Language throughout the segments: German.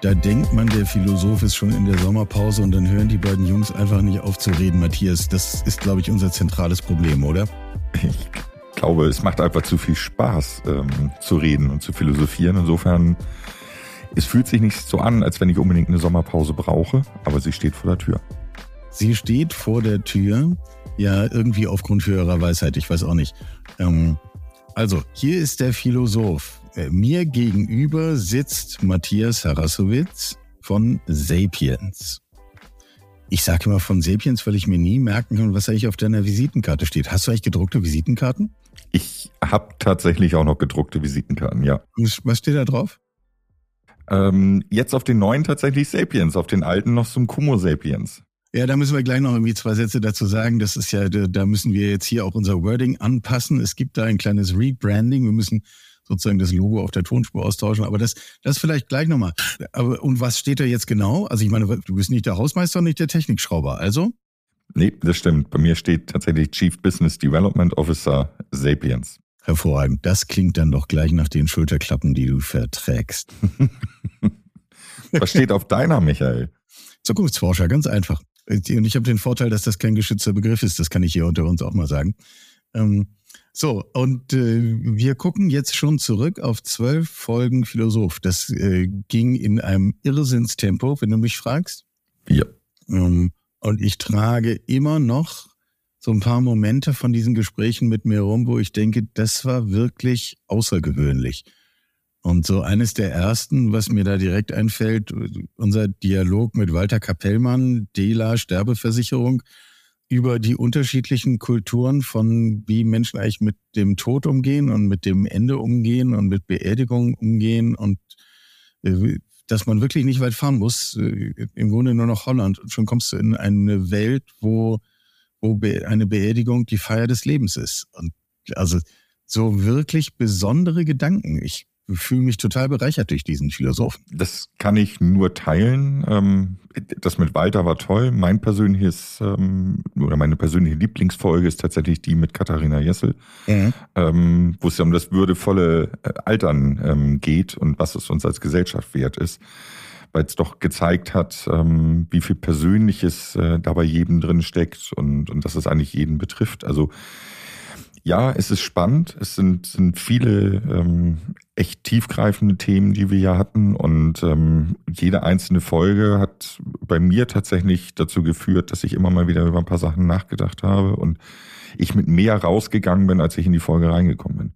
Da denkt man, der Philosoph ist schon in der Sommerpause und dann hören die beiden Jungs einfach nicht auf zu reden. Matthias, das ist, glaube ich, unser zentrales Problem, oder? Ich glaube, es macht einfach zu viel Spaß ähm, zu reden und zu philosophieren. Insofern, es fühlt sich nicht so an, als wenn ich unbedingt eine Sommerpause brauche, aber sie steht vor der Tür. Sie steht vor der Tür, ja, irgendwie aufgrund höherer Weisheit, ich weiß auch nicht. Ähm, also, hier ist der Philosoph. Äh, mir gegenüber sitzt Matthias Harasowitz von Sapiens. Ich sage immer von Sapiens, weil ich mir nie merken kann, was eigentlich auf deiner Visitenkarte steht. Hast du eigentlich gedruckte Visitenkarten? Ich habe tatsächlich auch noch gedruckte Visitenkarten, ja. Was steht da drauf? Ähm, jetzt auf den neuen tatsächlich Sapiens, auf den alten noch zum Kumo Sapiens. Ja, da müssen wir gleich noch irgendwie zwei Sätze dazu sagen. Das ist ja, da müssen wir jetzt hier auch unser Wording anpassen. Es gibt da ein kleines Rebranding. Wir müssen sozusagen das Logo auf der Tonspur austauschen. Aber das, das vielleicht gleich nochmal. Aber, und was steht da jetzt genau? Also ich meine, du bist nicht der Hausmeister nicht der Technikschrauber. Also? Nee, das stimmt. Bei mir steht tatsächlich Chief Business Development Officer Sapiens. Hervorragend. Das klingt dann doch gleich nach den Schulterklappen, die du verträgst. was steht auf deiner, Michael? Zukunftsforscher, ganz einfach. Und ich habe den Vorteil, dass das kein geschützter Begriff ist. Das kann ich hier unter uns auch mal sagen. Ähm, so, und äh, wir gucken jetzt schon zurück auf zwölf Folgen Philosoph. Das äh, ging in einem Irrsinnstempo, wenn du mich fragst. Ja. Ähm, und ich trage immer noch so ein paar Momente von diesen Gesprächen mit mir rum, wo ich denke, das war wirklich außergewöhnlich. Und so eines der ersten, was mir da direkt einfällt, unser Dialog mit Walter Kapellmann, Dela Sterbeversicherung, über die unterschiedlichen Kulturen von wie Menschen eigentlich mit dem Tod umgehen und mit dem Ende umgehen und mit Beerdigungen umgehen und äh, dass man wirklich nicht weit fahren muss, äh, im Grunde nur noch Holland. Und schon kommst du in eine Welt, wo, wo eine Beerdigung die Feier des Lebens ist. Und also so wirklich besondere Gedanken. Ich fühle mich total bereichert durch diesen Philosophen. Das kann ich nur teilen. Ähm, das mit Walter war toll. Mein persönliches ähm, oder meine persönliche Lieblingsfolge ist tatsächlich die mit Katharina Jessel, mhm. Ähm, wo es ja um das würdevolle äh, Altern geht und was es uns als Gesellschaft wert ist. Weil es doch gezeigt hat, wie viel Persönliches äh, da bei jedem drin steckt und, und dass es eigentlich jeden betrifft. Also ja, es ist spannend. Es sind, sind viele ähm, echt tiefgreifende Themen, die wir ja hatten. Und ähm, jede einzelne Folge hat bei mir tatsächlich dazu geführt, dass ich immer mal wieder über ein paar Sachen nachgedacht habe und ich mit mehr rausgegangen bin, als ich in die Folge reingekommen bin.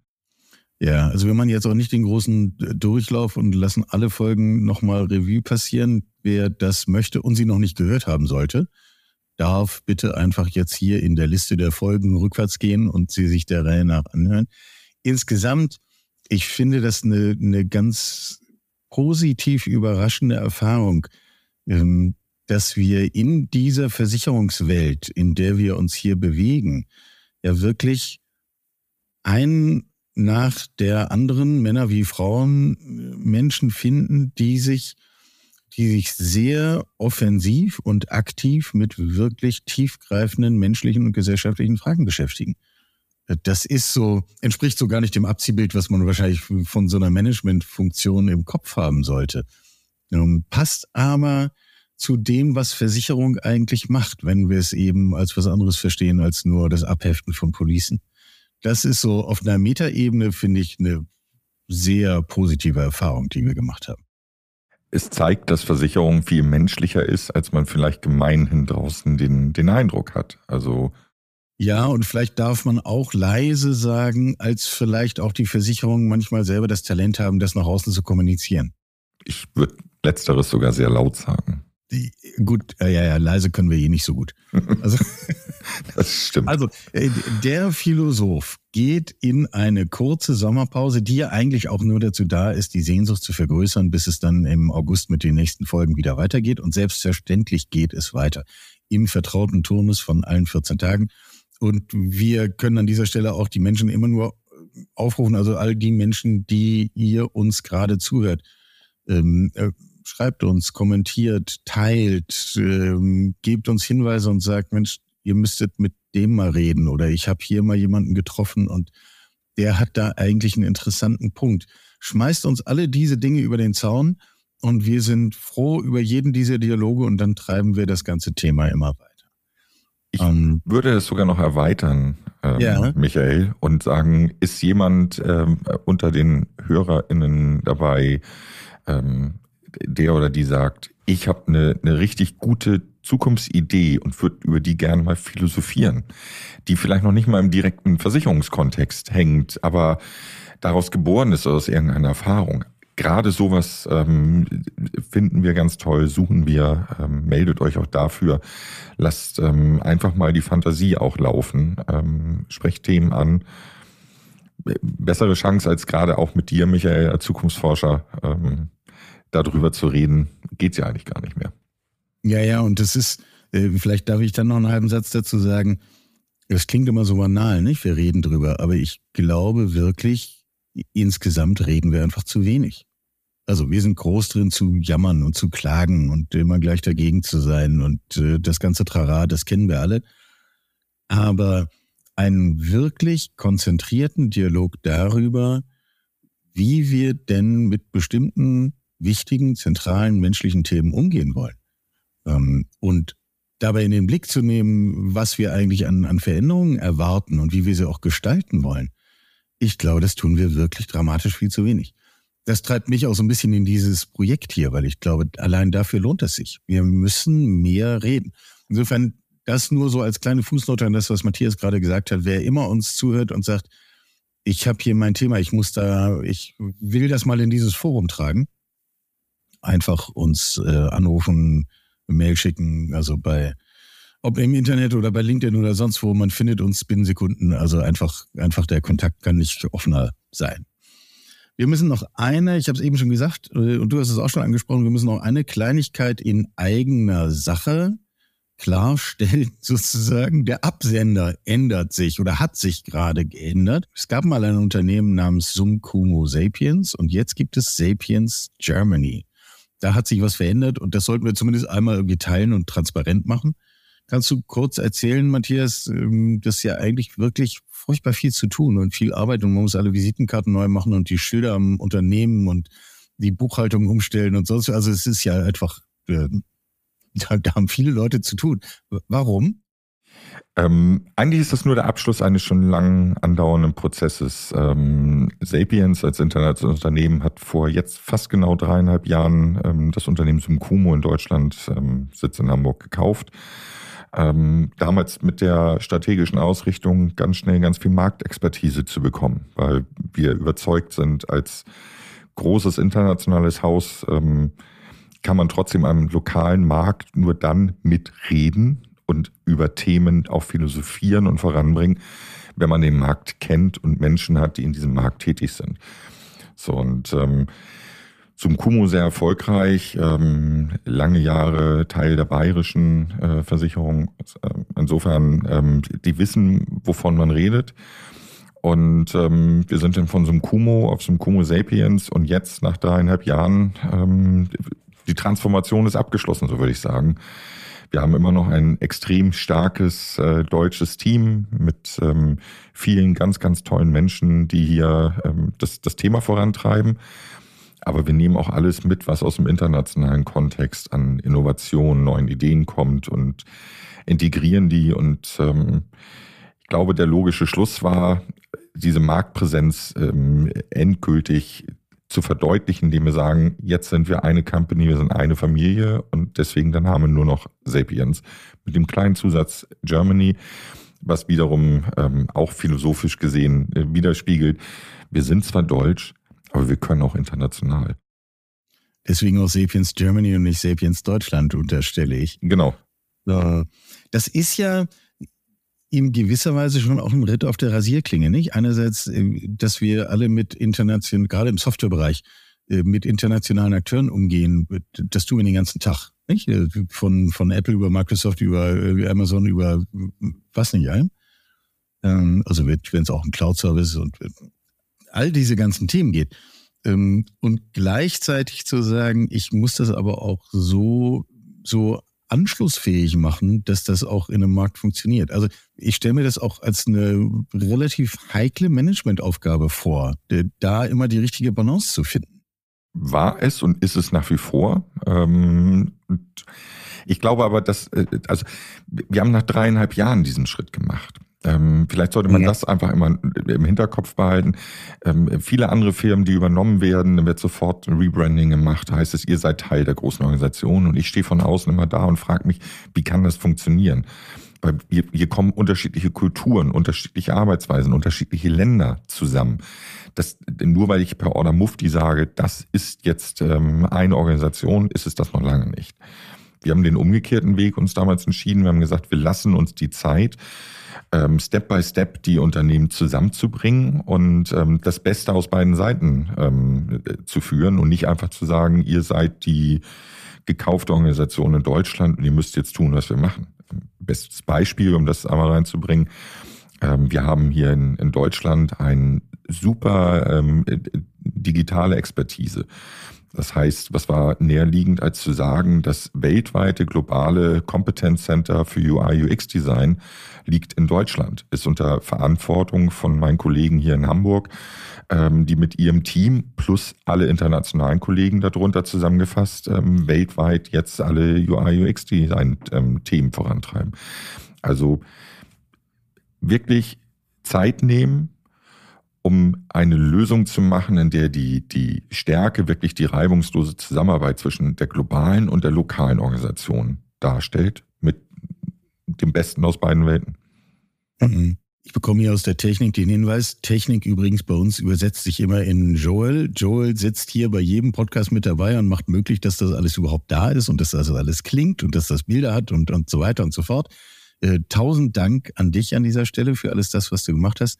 Ja, also wir machen jetzt auch nicht den großen Durchlauf und lassen alle Folgen nochmal Revue passieren. Wer das möchte und sie noch nicht gehört haben sollte, darf bitte einfach jetzt hier in der Liste der Folgen rückwärts gehen und sie sich der Reihe nach anhören. Insgesamt, ich finde das eine, eine ganz positiv überraschende Erfahrung, ähm, dass wir in dieser Versicherungswelt, in der wir uns hier bewegen, ja wirklich ein nach der anderen, Männer wie Frauen, Menschen finden, die sich die sich sehr offensiv und aktiv mit wirklich tiefgreifenden menschlichen und gesellschaftlichen Fragen beschäftigen. Das ist so, entspricht so gar nicht dem Abziehbild, was man wahrscheinlich von so einer Managementfunktion im Kopf haben sollte. Ähm, passt aber zu dem, was Versicherung eigentlich macht, wenn wir es eben als was anderes verstehen als nur das Abheften von Policen. Das ist so auf einer Metaebene, finde ich, eine sehr positive Erfahrung, die wir gemacht haben es zeigt, dass Versicherung viel menschlicher ist, als man vielleicht gemeinhin draußen den, den Eindruck hat. Also ja, und vielleicht darf man auch leise sagen, als vielleicht auch die Versicherungen manchmal selber das Talent haben, das nach außen zu kommunizieren. Ich würde letzteres sogar sehr laut sagen. Die, gut, ja, ja, leise können wir eh nicht so gut. Also, das stimmt. Also, äh, der Philosoph geht in eine kurze Sommerpause, die ja eigentlich auch nur dazu da ist, die Sehnsucht zu vergrößern, bis es dann im August mit den nächsten Folgen wieder weitergeht. Und selbstverständlich geht es weiter im vertrauten Turnus von allen 14 Tagen. Und wir können an dieser Stelle auch die Menschen immer nur aufrufen, also all die Menschen, die ihr uns gerade zuhört. Ähm, äh, schreibt uns, kommentiert, teilt, ähm, gebt uns Hinweise und sagt, Mensch, ihr müsstet mit dem mal reden oder ich habe hier mal jemanden getroffen und der hat da eigentlich einen interessanten Punkt. Schmeißt uns alle diese Dinge über den Zaun und wir sind froh über jeden dieser Dialoge und dann treiben wir das ganze Thema immer weiter. Ich ähm, würde es sogar noch erweitern, ähm, ja. Michael, und sagen, ist jemand ähm, unter den HörerInnen dabei, ähm, der oder die sagt, ich habe eine, eine richtig gute Zukunftsidee und würde über die gerne mal philosophieren, die vielleicht noch nicht mal im direkten Versicherungskontext hängt, aber daraus geboren ist aus irgendeiner Erfahrung gerade sowas ähm, finden wir ganz toll, suchen wir, ähm, meldet euch auch dafür. Lasst ähm, einfach mal die Fantasie auch laufen, ähm, sprecht Themen an. Bessere Chance als gerade auch mit dir, Michael, als Zukunftsforscher, ähm, darüber zu reden, geht's ja eigentlich gar nicht mehr. Ja, ja, und das ist, äh, vielleicht darf ich dann noch einen halben Satz dazu sagen. Das klingt immer so banal, nicht? Wir reden drüber, aber ich glaube wirklich, insgesamt reden wir einfach zu wenig. Also wir sind groß drin zu jammern und zu klagen und immer gleich dagegen zu sein und äh, das ganze Trara, das kennen wir alle. Aber einen wirklich konzentrierten Dialog darüber, wie wir denn mit bestimmten wichtigen, zentralen menschlichen Themen umgehen wollen. Ähm, und dabei in den Blick zu nehmen, was wir eigentlich an, an Veränderungen erwarten und wie wir sie auch gestalten wollen. Ich glaube, das tun wir wirklich dramatisch viel zu wenig. Das treibt mich auch so ein bisschen in dieses Projekt hier, weil ich glaube, allein dafür lohnt es sich. Wir müssen mehr reden. Insofern das nur so als kleine Fußnote an das, was Matthias gerade gesagt hat. Wer immer uns zuhört und sagt, ich habe hier mein Thema, ich muss da, ich will das mal in dieses Forum tragen, einfach uns äh, anrufen, Mail schicken, also bei ob im Internet oder bei LinkedIn oder sonst wo, man findet uns binnen Sekunden. Also einfach, einfach der Kontakt kann nicht offener sein. Wir müssen noch eine, ich habe es eben schon gesagt, äh, und du hast es auch schon angesprochen, wir müssen noch eine Kleinigkeit in eigener Sache klarstellen, sozusagen. Der Absender ändert sich oder hat sich gerade geändert. Es gab mal ein Unternehmen namens Sumkumo Sapiens und jetzt gibt es Sapiens Germany. Da hat sich was verändert und das sollten wir zumindest einmal irgendwie teilen und transparent machen. Kannst du kurz erzählen, Matthias, ähm, das ist ja eigentlich wirklich furchtbar viel zu tun und viel Arbeit und man muss alle Visitenkarten neu machen und die Schilder am Unternehmen und die Buchhaltung umstellen und sonst. Also es ist ja einfach, äh, da, da haben viele Leute zu tun. Warum? Ähm, eigentlich ist das nur der Abschluss eines schon lang andauernden Prozesses. Ähm, Sapiens als internationales Unternehmen hat vor jetzt fast genau dreieinhalb Jahren ähm, das Unternehmen Sumkumo in Deutschland, ähm, Sitz in Hamburg, gekauft ähm, damals mit der strategischen Ausrichtung ganz schnell ganz viel Marktexpertise zu bekommen, weil wir überzeugt sind, als großes internationales Haus ähm, kann man trotzdem am lokalen Markt nur dann mitreden und über Themen auch philosophieren und voranbringen, wenn man den Markt kennt und Menschen hat, die in diesem Markt tätig sind. So und ähm, zum Kumo sehr erfolgreich, ähm, lange Jahre Teil der bayerischen äh, Versicherung. Äh, insofern, ähm, die wissen, wovon man redet. Und ähm, wir sind dann von Sumkumo auf Sumkumo Sapiens und jetzt nach dreieinhalb Jahren, ähm, die Transformation ist abgeschlossen, so würde ich sagen. Wir haben immer noch ein extrem starkes äh, deutsches Team mit ähm, vielen ganz, ganz tollen Menschen, die hier ähm, das, das Thema vorantreiben. Aber wir nehmen auch alles mit, was aus dem internationalen Kontext an Innovationen, neuen Ideen kommt und integrieren die. Und ähm, ich glaube, der logische Schluss war, diese Marktpräsenz ähm, endgültig zu verdeutlichen, indem wir sagen, jetzt sind wir eine Company, wir sind eine Familie und deswegen dann haben wir nur noch Sapiens mit dem kleinen Zusatz Germany, was wiederum ähm, auch philosophisch gesehen äh, widerspiegelt. Wir sind zwar deutsch, aber wir können auch international. Deswegen auch Sapiens Germany und nicht Sapiens Deutschland, unterstelle ich. Genau. Das ist ja in gewisser Weise schon auch ein Ritt auf der Rasierklinge, nicht? Einerseits, äh, dass wir alle mit internationalen, gerade im Softwarebereich, äh, mit internationalen Akteuren umgehen. Das tun wir den ganzen Tag, nicht? Äh, von, von Apple über Microsoft, über Amazon, über was nicht ein. Ähm, also wenn es auch ein Cloud-Service und all diese ganzen Themen geht. Ähm, und gleichzeitig zu sagen, ich muss das aber auch so, so anschlussfähig machen, dass das auch in einem Markt funktioniert. Also ich stelle mir das auch als eine relativ heikle Managementaufgabe vor, da immer die richtige Balance zu finden. war es und ist es nach wie vor. Ähm, ich glaube aber, dass, äh, also wir haben nach dreieinhalb Jahren diesen Schritt gemacht. Ähm, vielleicht sollte man ja. das einfach immer im Hinterkopf behalten. Ähm, viele andere Firmen, die übernommen werden, dann wird sofort ein Rebranding gemacht. Da heißt es, ihr seid Teil der großen Organisation und ich stehe von außen immer da und frage mich, wie kann das funktionieren? Weil hier, hier kommen unterschiedliche Kulturen, unterschiedliche Arbeitsweisen, unterschiedliche Länder zusammen. Das, nur weil ich per Order Mufti sage, das ist jetzt ähm, eine Organisation, ist es das noch lange nicht. Wir haben den umgekehrten Weg uns damals entschieden. Wir haben gesagt, wir lassen uns die Zeit, ähm, Step by Step die Unternehmen zusammenzubringen und ähm, das Beste aus beiden Seiten ähm, zu führen und nicht einfach zu sagen, ihr seid die gekaufte Organisation in Deutschland und ihr müsst jetzt tun, was wir machen. Bestes Beispiel, um das einmal reinzubringen. Wir haben hier in, Deutschland ein super ähm, digitale Expertise. Das heißt, was war näherliegend, als zu sagen, das weltweite globale Competence Center für UI UX Design liegt in Deutschland, ist unter Verantwortung von meinen Kollegen hier in Hamburg, ähm, die mit ihrem Team plus alle internationalen Kollegen darunter zusammengefasst ähm, weltweit jetzt alle UI UX Design ähm, Themen vorantreiben. Also wirklich Zeit nehmen, um eine Lösung zu machen, in der die, die Stärke wirklich die reibungslose Zusammenarbeit zwischen der globalen und der lokalen Organisation darstellt, mit dem Besten aus beiden Welten. Mhm. Ich bekomme hier aus der Technik den Hinweis, Technik übrigens bei uns übersetzt sich immer in Joel. Joel sitzt hier bei jedem Podcast mit dabei und macht möglich, dass das alles überhaupt da ist und dass das alles klingt und dass das Bilder hat und, und so weiter und so fort. Äh, tausend Dank an dich an dieser Stelle für alles das, was du gemacht hast.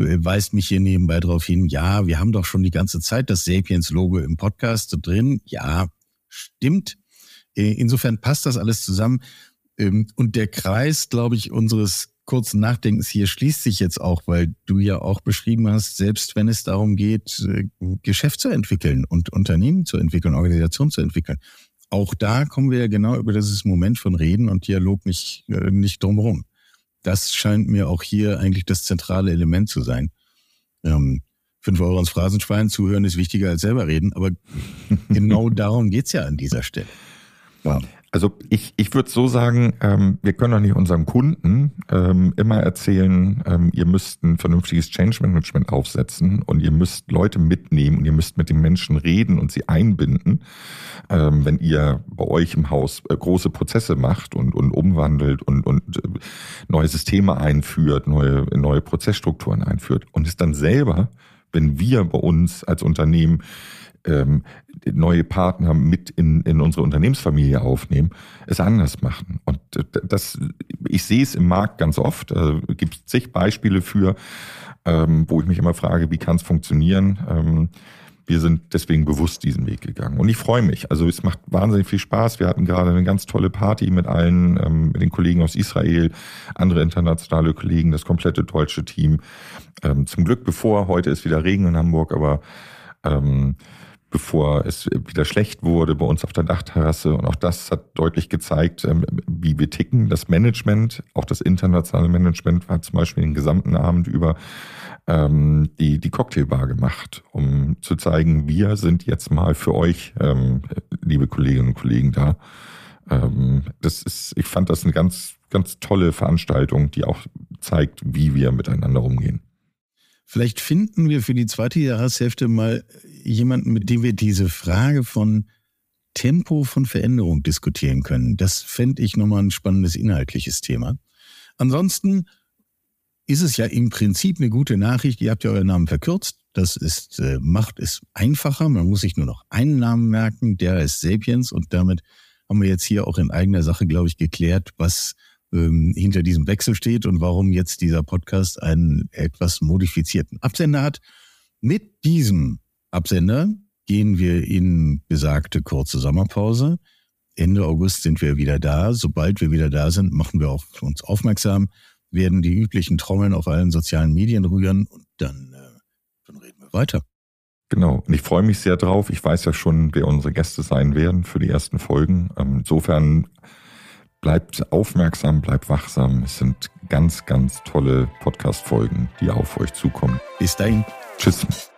Äh, weist mich hier nebenbei darauf hin, ja, wir haben doch schon die ganze Zeit das Sapiens-Logo im Podcast drin. Ja, stimmt. Äh, insofern passt das alles zusammen. Ähm, und der Kreis, glaube ich, unseres kurzen Nachdenkens hier schließt sich jetzt auch, weil du ja auch beschrieben hast, selbst wenn es darum geht, äh, Geschäft zu entwickeln und Unternehmen zu entwickeln, Organisation zu entwickeln. Auch da kommen wir ja genau über dieses Moment von Reden und Dialog nicht, nicht drumherum das scheint mir auch hier eigentlich das zentrale Element zu sein. Ähm, fünf Euro ins Phrasenschwein zuhören ist wichtiger als selber reden, aber genau darum geht's ja an dieser Stelle. Ja. Also ich, ich würde so sagen, ähm, wir können doch nicht unseren Kunden ähm, immer erzählen, ähm, ihr müsst ein vernünftiges Change Management aufsetzen und ihr müsst Leute mitnehmen und ihr müsst mit den Menschen reden und sie einbinden, ähm, wenn ihr bei euch im Haus äh, große Prozesse macht und, und umwandelt und, und äh, neue Systeme einführt, neue, neue Prozessstrukturen einführt. Und es dann selber, wenn wir bei uns als Unternehmen ähm, neue Partner mit in, in unsere Unternehmensfamilie aufnehmen, es anders machen. Und das, ich sehe es im Markt ganz oft. Äh, gibt es zig Beispiele für, ähm, wo ich mich immer frage, wie kann es funktionieren? Ähm, wir sind deswegen bewusst diesen Weg gegangen. Und ich freue mich. Also es macht wahnsinnig viel Spaß. Wir hatten gerade eine ganz tolle Party mit allen, ähm, mit den Kollegen aus Israel, andere internationale Kollegen, das komplette deutsche Team. Ähm, zum Glück bevor, heute ist wieder Regen in Hamburg, aber ähm, bevor es wieder schlecht wurde bei uns auf der Dachterrasse. Und auch das hat deutlich gezeigt, ähm, wie wir ticken. Das Management, auch das internationale Management, hat zum Beispiel den gesamten Abend über ähm, die, die Cocktailbar gemacht, um zu zeigen, wir sind jetzt mal für euch, ähm, liebe Kolleginnen und Kollegen, da. Ähm, das ist, ich fand das eine ganz, ganz tolle Veranstaltung, die auch zeigt, wie wir miteinander umgehen. Vielleicht finden wir für die zweite Jahreshälfte mal jemanden, mit dem wir diese Frage von Tempo von Veränderung diskutieren können. Das fände ich nochmal ein spannendes inhaltliches Thema. Ansonsten ist es ja im Prinzip eine gute Nachricht. Ihr habt ja euren Namen verkürzt. Das ist, äh, macht es einfacher. Man muss sich nur noch einen Namen merken. Der ist Sapiens. Und damit haben wir jetzt hier auch in eigener Sache, glaube ich, geklärt, was ähm, hinter diesem Wechsel steht und warum jetzt dieser Podcast einen etwas modifizierten Absender hat. Mit diesem Absender gehen wir in besagte kurze Sommerpause. Ende August sind wir wieder da. Sobald wir wieder da sind, machen wir auf uns aufmerksam, werden die üblichen Trommeln auf allen sozialen Medien rühren und dann, äh, dann reden wir weiter. Genau, und ich freue mich sehr drauf. Ich weiß ja schon, wer unsere Gäste sein werden für die ersten Folgen. Ähm, insofern Bleibt aufmerksam, bleibt wachsam. Es sind ganz, ganz tolle Podcast-Folgen, die auf euch zukommen. Bis dahin. Tschüss.